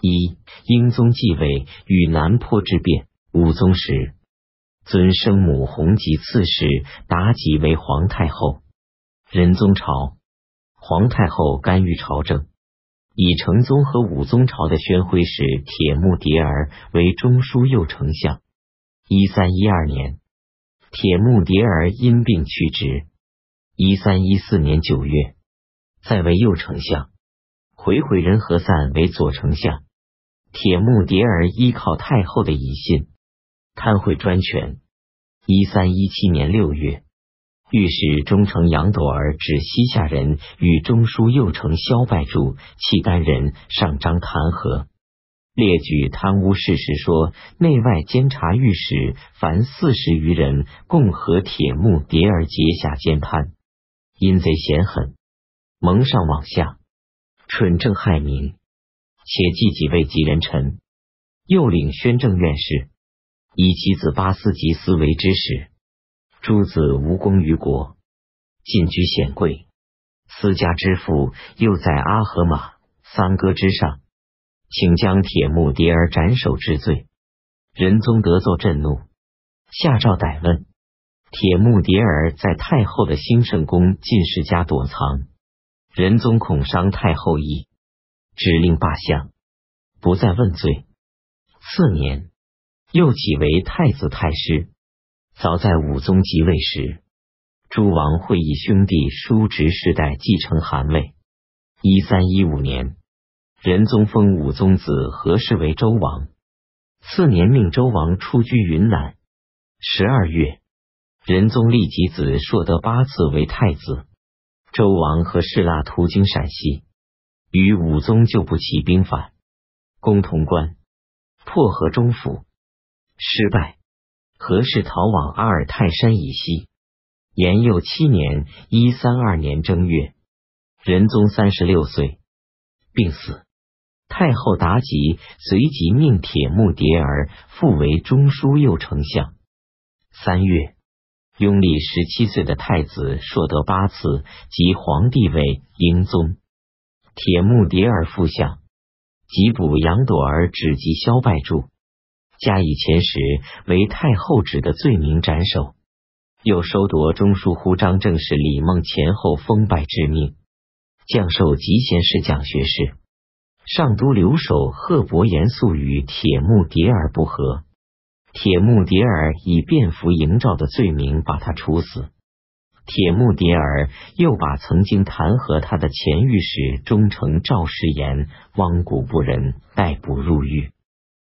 一英宗继位与南坡之变。武宗时，尊生母弘吉刺史妲己为皇太后。仁宗朝，皇太后干预朝政，以成宗和武宗朝的宣徽使铁木迭儿为中书右丞相。一三一二年，铁木迭儿因病去职。一三一四年九月，在位右丞相，回回人和散为左丞相。铁木迭儿依靠太后的遗信，贪贿专权。一三一七年六月，御史中丞杨朵儿指西夏人与中书右丞萧拜柱、契丹人上章弹劾，列举贪污事实，说内外监察御史凡四十余人，共和铁木迭儿结下奸贪，阴贼险狠，蒙上往下，蠢政害民。且记几位吉人臣，又领宣政院士，以其子八思及思为之使。诸子无功于国，进居显贵，私家之父又在阿合马、三哥之上，请将铁木迭儿斩首治罪。仁宗得奏震怒，下诏逮问。铁木迭儿在太后的兴圣宫进士家躲藏，仁宗恐伤太后意。指令罢相，不再问罪。次年，又起为太子太师。早在武宗即位时，诸王会议兄弟叔侄世代继承汗位。一三一五年，仁宗封武宗子何氏为周王。次年，命周王出居云南。十二月，仁宗立其子硕德八次为太子。周王和氏腊途经陕西。与武宗就不起兵反，攻潼关，破河中府，失败。何氏逃往阿尔泰山以西。延佑七年（一三二年）正月，仁宗三十六岁，病死。太后妲己随即命铁木迭儿复为中书右丞相。三月，拥立十七岁的太子硕德八次即皇帝位英宗。铁木迭儿副相，吉卜杨朵儿指及萧拜柱，加以前时为太后旨的罪名斩首，又收夺中书呼张正事李梦前后封拜之命，降授集贤士讲学士。上都留守贺伯严肃与铁木迭儿不和，铁木迭儿以便服营诏的罪名把他处死。铁木迭儿又把曾经弹劾他的前御史忠诚赵世炎、汪古不仁逮捕入狱，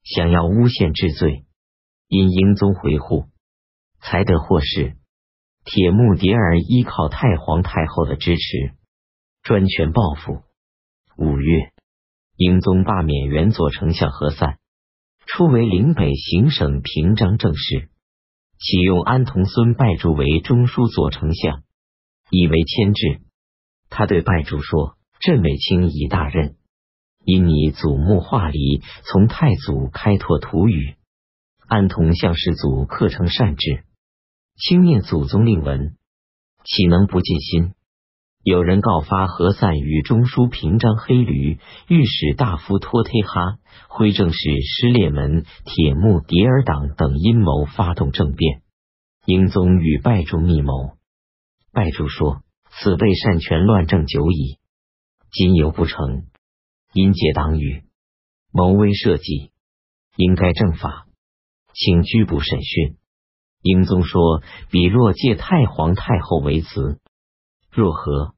想要诬陷治罪。因英宗回护，才得获释。铁木迭儿依靠太皇太后的支持，专权报复。五月，英宗罢免原左丞相何散，初为岭北行省平章政事。启用安童孙拜主为中书左丞相，以为牵制。他对拜主说：“朕委卿以大任，因你祖墓化离，从太祖开拓土语。安童向世祖刻成善志，轻念祖宗令文，岂能不尽心？”有人告发何散与中书平章黑驴、御史大夫托忒哈、徽政使失列门、铁木迭儿党等阴谋发动政变。英宗与拜柱密谋，拜柱说：“此辈擅权乱政久矣，今犹不成，因结党羽，谋威社稷，应该正法，请拘捕审讯。”英宗说：“彼若借太皇太后为辞。”若何？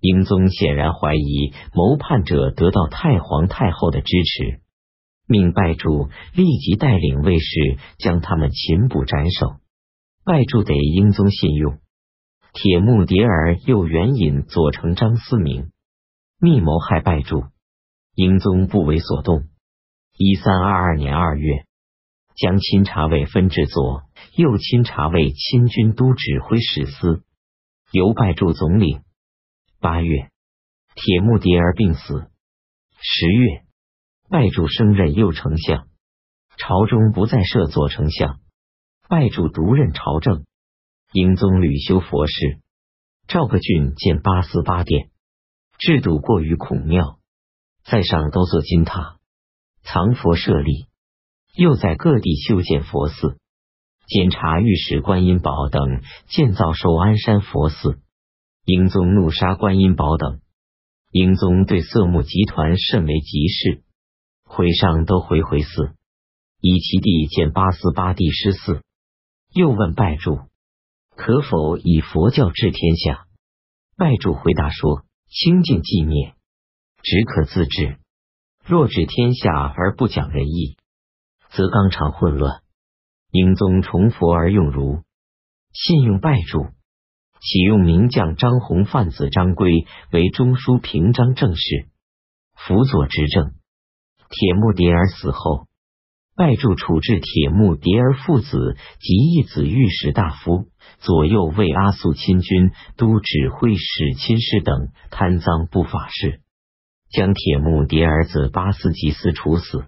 英宗显然怀疑谋叛者得到太皇太后的支持，命拜柱立即带领卫士将他们擒捕斩首。拜柱得英宗信用，铁木迭儿又援引左丞张思明密谋害拜柱，英宗不为所动。一三二二年二月，将钦察卫分至左右钦察卫亲军都指挥使司。由拜柱总领。八月，铁木迭儿病死。十月，拜柱升任右丞相，朝中不再设左丞相，拜柱独任朝政。英宗屡修佛事，赵克俊建八思八殿，制度过于孔庙，在上都做金塔。藏佛舍利，又在各地修建佛寺，监察御史观音宝等建造寿安山佛寺。英宗怒杀观音宝等，英宗对色目集团甚为急事，会上都回回寺，以其地建八思八地师寺。又问拜柱，可否以佛教治天下？拜柱回答说：清净寂灭。只可自治，若治天下而不讲仁义，则纲常混乱。英宗崇佛而用儒，信用拜主，启用名将张弘范子张圭为中书平章政事，辅佐执政。铁木迭儿死后，拜柱处置铁木迭儿父子及义子御史大夫、左右卫阿速亲军都指挥使亲事等贪赃不法事。将铁木迭儿子巴斯吉斯处死，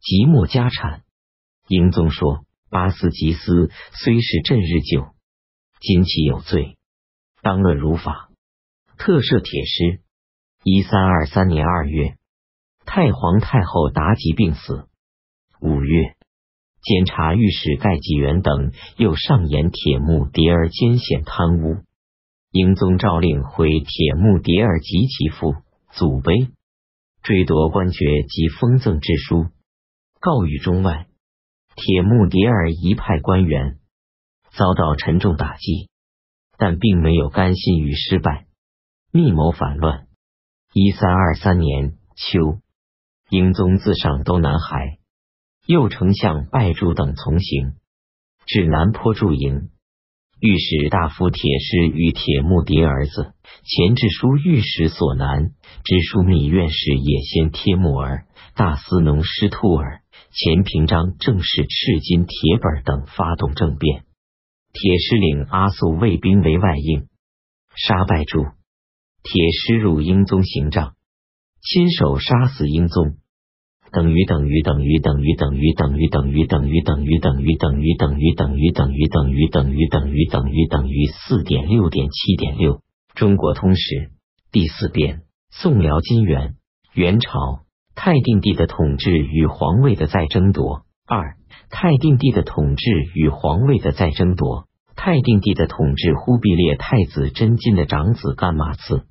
即没家产。英宗说：“巴斯吉斯虽是朕日久，今其有罪，当论如法。”特赦铁师。一三二三年二月，太皇太后妲己病死。五月，监察御史盖纪元等又上言铁木迭儿奸险贪污。英宗诏令毁铁木迭儿及其父。祖碑追夺官爵及封赠之书，告于中外。铁木迭儿一派官员遭到沉重打击，但并没有甘心于失败，密谋反乱。一三二三年秋，英宗自上都南海，右丞相拜柱等从行至南坡驻营。御史大夫铁师与铁木迭儿子前致书御史所南知枢密院士野先贴木儿大司农师兔儿前平章正式赤金铁本等发动政变，铁狮领阿速卫兵为外应，杀败柱。铁狮入英宗行帐，亲手杀死英宗。等于等于等于等于等于等于等于等于等于等于等于等于等于等于等于等于等于等于等于四点六点七点六。中国通史第四编：宋辽金元元朝太定帝的统治与皇位的再争夺。二、太定帝的统治与皇位的再争夺。太定帝的统治，忽必烈太子真金的长子干马次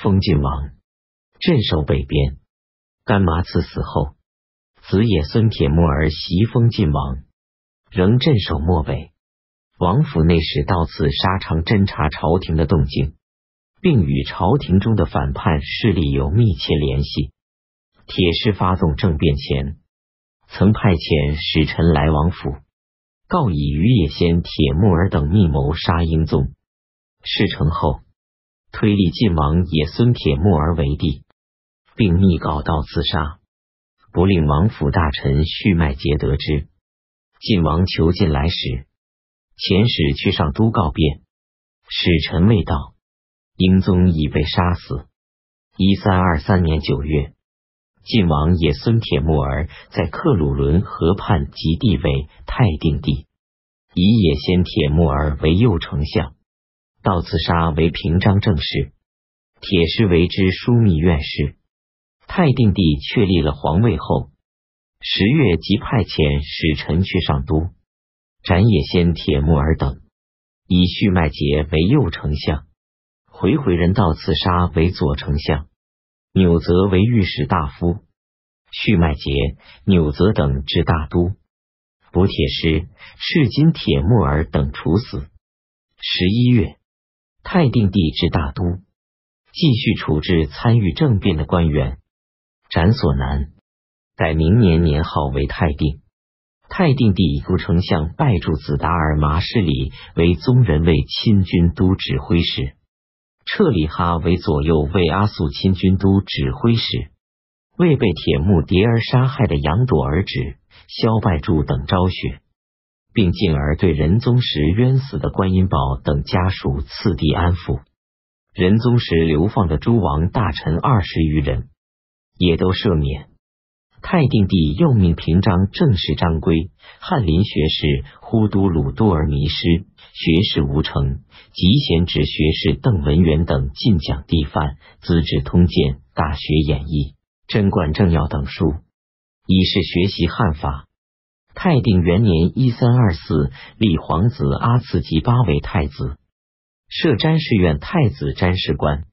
封晋王，镇守北边。干麻刺死后，子野孙铁木儿袭封晋王，仍镇守漠北。王府内史到此沙场侦查朝廷的动静，并与朝廷中的反叛势力有密切联系。铁氏发动政变前，曾派遣使臣来王府，告以于野先铁木儿等密谋杀英宗。事成后，推立晋王野孙铁木儿为帝。并密告到自杀，不令王府大臣续麦节得知。晋王求进来时，遣使去上都告变，使臣未到，英宗已被杀死。一三二三年九月，晋王也孙铁木儿在克鲁伦河畔即地为太定帝，以也先铁木儿为右丞相，道刺杀为平章政事，铁师为之枢密院事。太定帝确立了皇位后，十月即派遣使臣去上都，斩野先铁木儿等，以续麦节为右丞相，回回人道刺杀为左丞相，纽泽为御史大夫，续麦节、纽泽等至大都，补铁师、赤金铁木儿等处死。十一月，太定帝至大都，继续处置参与政变的官员。斩所南，改明年年号为太定。太定帝以都丞相拜柱子达尔麻氏里为宗人卫亲军都指挥使，彻里哈为左右卫阿速亲军都指挥使，为被铁木迭儿杀害的杨朵儿止萧拜柱等昭雪，并进而对仁宗时冤死的观音宝等家属次第安抚。仁宗时流放的诸王大臣二十余人。也都赦免。太定帝又命平章正式张圭、翰林学士忽都鲁都尔迷失，学士吴成、及贤侄学士邓文元等进讲帝范、资治通鉴、大学演义、贞观政要等书。以是学习汉法。泰定元年（一三二四），立皇子阿剌吉巴为太子，设詹事院太子詹事官，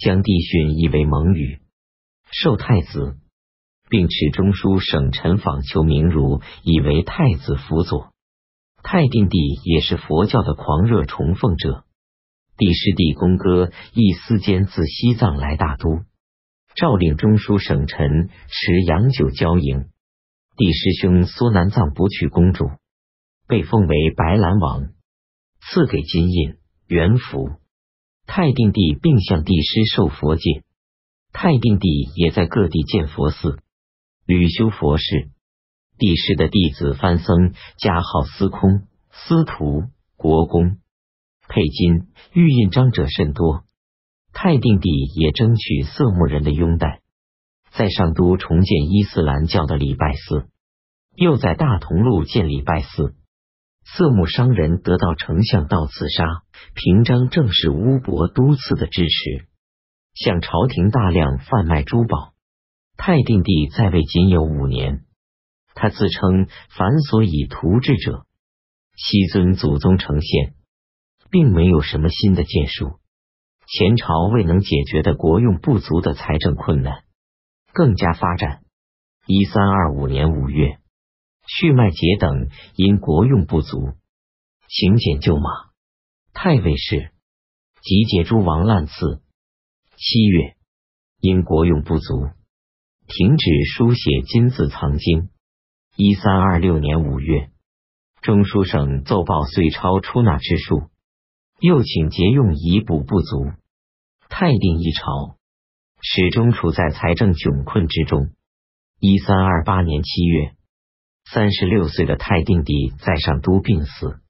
将帝训译为蒙语，授太子，并持中书省臣访求明儒，以为太子辅佐。泰定帝也是佛教的狂热崇奉者。帝师弟公哥一私间自西藏来大都，诏令中书省臣持洋酒交迎。帝师兄苏南藏不去公主，被封为白兰王，赐给金印元符。太定帝并向帝师受佛戒。太定帝也在各地建佛寺，屡修佛事。帝师的弟子藩僧加号司空、司徒、国公。佩金、玉印章者甚多，泰定帝也争取色目人的拥戴，在上都重建伊斯兰教的礼拜寺，又在大同路建礼拜寺。色目商人得到丞相到刺杀，平章正是乌伯都赐的支持，向朝廷大量贩卖珠宝。泰定帝在位仅有五年，他自称凡所以图治者，西尊祖宗成宪。并没有什么新的建树，前朝未能解决的国用不足的财政困难更加发展。一三二五年五月，续麦节等因国用不足，请减旧马。太尉氏集结诸王滥赐。七月，因国用不足，停止书写金字藏经。一三二六年五月，中书省奏报岁钞出纳之数。又请节用以补不足。泰定一朝始终处在财政窘困之中。一三二八年七月，三十六岁的泰定帝在上都病死，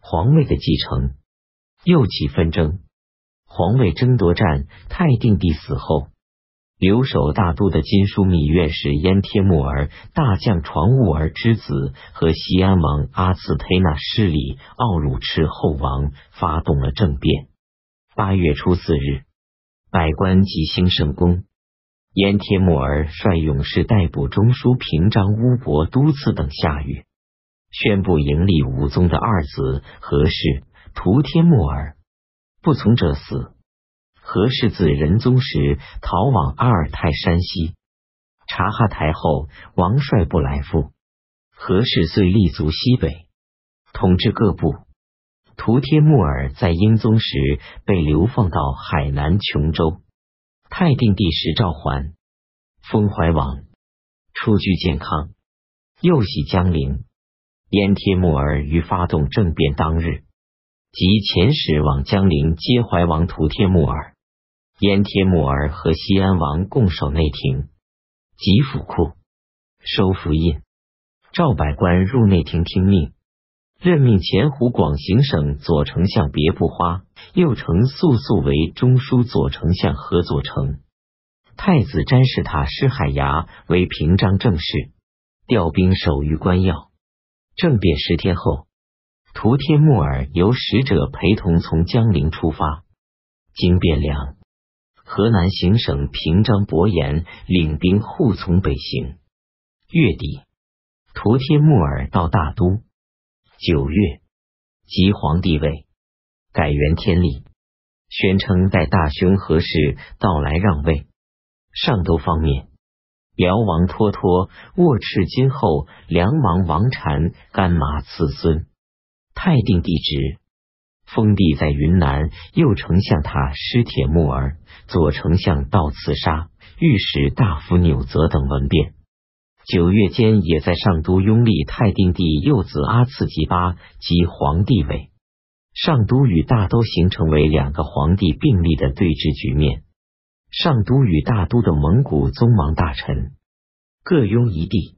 皇位的继承又起纷争。皇位争夺战，泰定帝死后。留守大都的金枢密院使燕帖木儿、大将床兀儿之子和西安王阿次忒纳失礼奥鲁赤后王发动了政变。八月初四日，百官即兴圣功。燕帖木儿率勇士逮捕中书平章乌伯都赐等下狱，宣布迎立武宗的二子何氏图帖木儿，不从者死。何氏自仁宗时逃往阿尔泰山西，察哈台后王率部来赴。何氏遂立足西北，统治各部。图帖木儿在英宗时被流放到海南琼州。泰定帝时召还，封怀王，出居健康。又徙江陵。燕帖木儿于发动政变当日，即遣使往江陵接怀王图帖木儿。燕帖木儿和西安王共守内廷，集府库，收符印，召百官入内廷听命，任命前湖广行省左丞相别不花，又承速速为中书左丞相何左丞。太子詹事塔施海牙为平章政事，调兵守于关要。政变十天后，图帖木儿由使者陪同从江陵出发，经汴梁。河南行省平章伯颜领兵护从北行。月底，图帖木儿到大都。九月，即皇帝位，改元天历，宣称待大兄何氏到来让位。上都方面，辽王脱脱握赤金后，梁王王禅干马次孙，太定帝职。封地在云南，右丞相塔施铁木儿，左丞相道刺杀，御史大夫纽泽等文变。九月间，也在上都拥立太定帝幼子阿次吉巴即皇帝位。上都与大都形成为两个皇帝并立的对峙局面。上都与大都的蒙古宗王大臣各拥一地，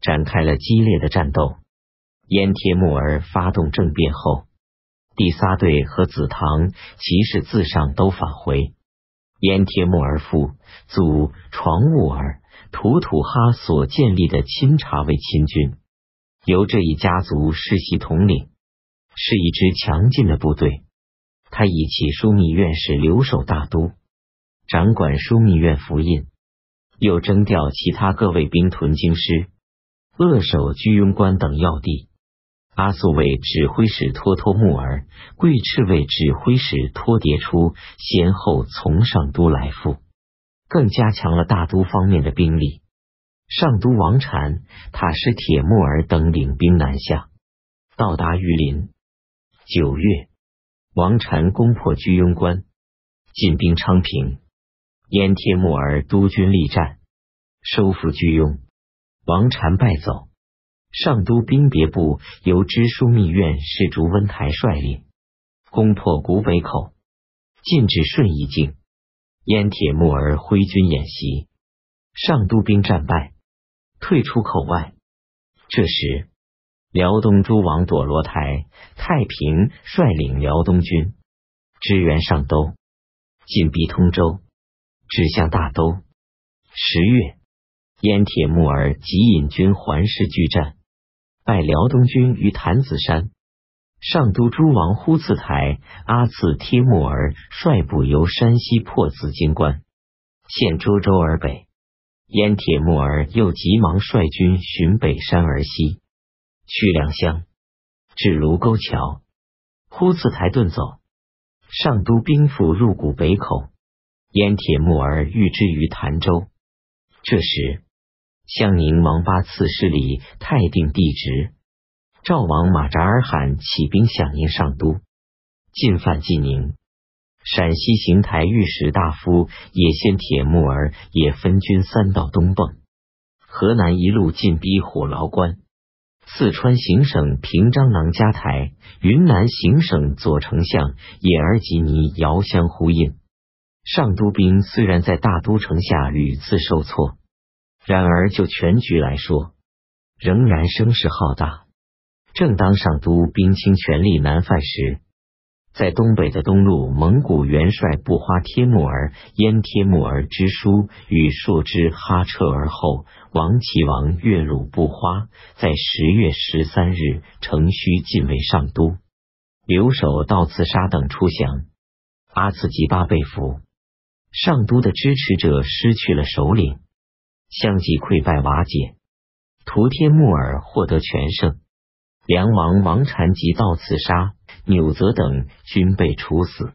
展开了激烈的战斗。燕铁木儿发动政变后。第三队和子堂骑士自上都返回，燕帖木儿父祖床兀儿图土哈所建立的钦察卫亲军，由这一家族世袭统领，是一支强劲的部队。他以其枢密院使留守大都，掌管枢密院符印，又征调其他各位兵屯京师，扼守居庸关等要地。阿速为指挥使托托木儿，贵赤为指挥使托迭出先后从上都来赴，更加强了大都方面的兵力。上都王禅、塔什铁木儿等领兵南下，到达榆林。九月，王禅攻破居庸关，进兵昌平。燕铁木儿督军力战，收复居庸，王禅败走。上都兵别部由知枢密院侍竹温台率领，攻破古北口，进至顺义境。燕铁木儿挥军演习，上都兵战败，退出口外。这时，辽东诸王朵罗台、太平率领辽东军支援上都，进逼通州，指向大都。十月，燕铁木儿即引军环师拒战。败辽东军于坛子山，上都诸王呼次台、阿次帖木儿率部由山西破紫荆关，现涿州而北。燕铁木儿又急忙率军寻北山而西，去良乡，至卢沟桥，呼次台遁走。上都兵复入谷北口，燕铁木儿欲之于潭州。这时。襄宁王八刺史里泰定帝职，赵王马扎尔罕起兵响应上都，进犯晋宁。陕西邢台御史大夫也先铁木儿也分军三道东奔，河南一路进逼虎牢关，四川行省平章囊迦台，云南行省左丞相也儿吉尼遥相呼应。上都兵虽然在大都城下屡次受挫。然而，就全局来说，仍然声势浩大。正当上都兵倾全力南犯时，在东北的东路蒙古元帅布花帖木儿、燕帖木儿之书与硕之哈彻而后，王齐王岳鲁布花在十月十三日乘虚进卫上都，留守到刺杀等出降，阿刺吉巴被俘，上都的支持者失去了首领。相继溃败瓦解，图帖木儿获得全胜，梁王王禅及道刺杀、纽泽等均被处死。